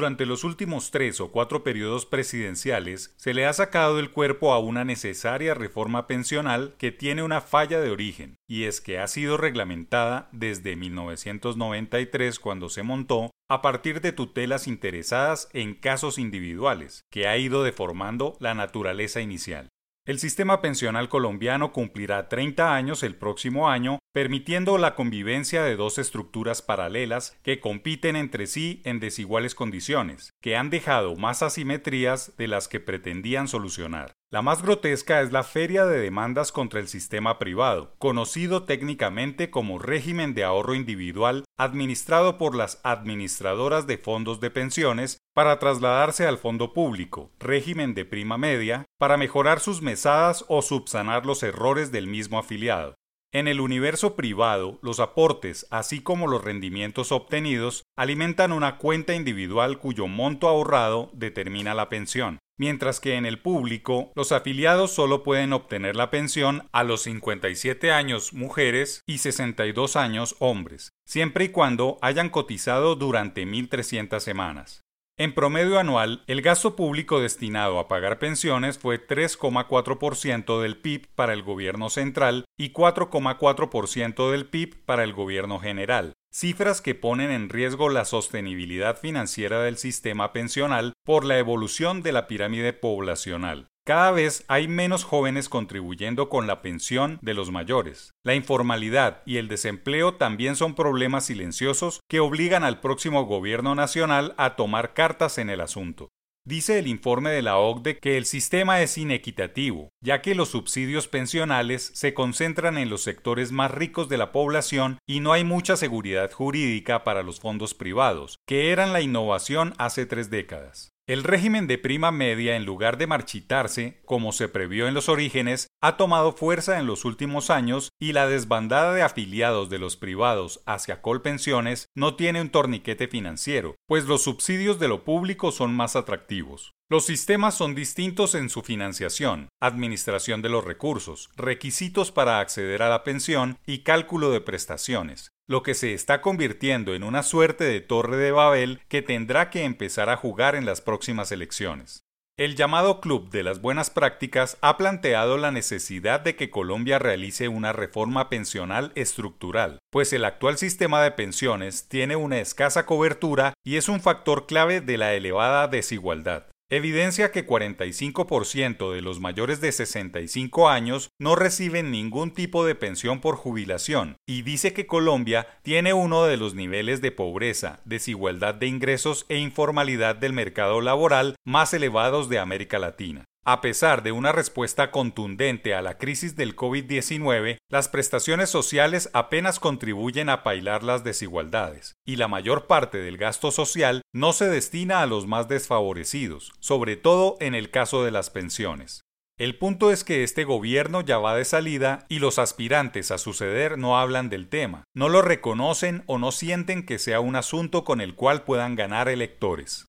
Durante los últimos tres o cuatro periodos presidenciales se le ha sacado del cuerpo a una necesaria reforma pensional que tiene una falla de origen, y es que ha sido reglamentada desde 1993 cuando se montó a partir de tutelas interesadas en casos individuales, que ha ido deformando la naturaleza inicial. El sistema pensional colombiano cumplirá 30 años el próximo año, permitiendo la convivencia de dos estructuras paralelas que compiten entre sí en desiguales condiciones, que han dejado más asimetrías de las que pretendían solucionar. La más grotesca es la feria de demandas contra el sistema privado, conocido técnicamente como régimen de ahorro individual administrado por las administradoras de fondos de pensiones para trasladarse al fondo público, régimen de prima media, para mejorar sus mesadas o subsanar los errores del mismo afiliado. En el universo privado, los aportes, así como los rendimientos obtenidos, alimentan una cuenta individual cuyo monto ahorrado determina la pensión, mientras que en el público, los afiliados solo pueden obtener la pensión a los 57 años mujeres y 62 años hombres, siempre y cuando hayan cotizado durante 1.300 semanas. En promedio anual, el gasto público destinado a pagar pensiones fue 3,4% del PIB para el gobierno central y 4,4% del PIB para el gobierno general, cifras que ponen en riesgo la sostenibilidad financiera del sistema pensional por la evolución de la pirámide poblacional. Cada vez hay menos jóvenes contribuyendo con la pensión de los mayores. La informalidad y el desempleo también son problemas silenciosos que obligan al próximo gobierno nacional a tomar cartas en el asunto. Dice el informe de la OCDE que el sistema es inequitativo, ya que los subsidios pensionales se concentran en los sectores más ricos de la población y no hay mucha seguridad jurídica para los fondos privados, que eran la innovación hace tres décadas. El régimen de prima media, en lugar de marchitarse, como se previó en los orígenes, ha tomado fuerza en los últimos años y la desbandada de afiliados de los privados hacia Colpensiones no tiene un torniquete financiero, pues los subsidios de lo público son más atractivos. Los sistemas son distintos en su financiación, administración de los recursos, requisitos para acceder a la pensión y cálculo de prestaciones, lo que se está convirtiendo en una suerte de torre de Babel que tendrá que empezar a jugar en las próximas elecciones. El llamado Club de las Buenas Prácticas ha planteado la necesidad de que Colombia realice una reforma pensional estructural, pues el actual sistema de pensiones tiene una escasa cobertura y es un factor clave de la elevada desigualdad evidencia que 45% de los mayores de 65 años no reciben ningún tipo de pensión por jubilación y dice que Colombia tiene uno de los niveles de pobreza, desigualdad de ingresos e informalidad del mercado laboral más elevados de América Latina. A pesar de una respuesta contundente a la crisis del COVID-19, las prestaciones sociales apenas contribuyen a pailar las desigualdades, y la mayor parte del gasto social no se destina a los más desfavorecidos, sobre todo en el caso de las pensiones. El punto es que este gobierno ya va de salida y los aspirantes a suceder no hablan del tema, no lo reconocen o no sienten que sea un asunto con el cual puedan ganar electores.